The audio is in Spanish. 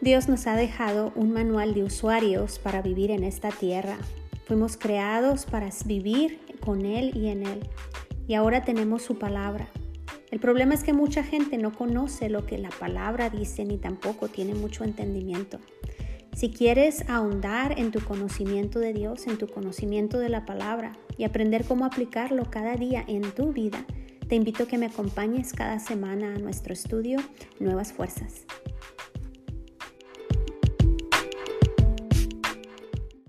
Dios nos ha dejado un manual de usuarios para vivir en esta tierra. Fuimos creados para vivir con Él y en Él. Y ahora tenemos su palabra. El problema es que mucha gente no conoce lo que la palabra dice ni tampoco tiene mucho entendimiento. Si quieres ahondar en tu conocimiento de Dios, en tu conocimiento de la palabra y aprender cómo aplicarlo cada día en tu vida, te invito a que me acompañes cada semana a nuestro estudio Nuevas Fuerzas.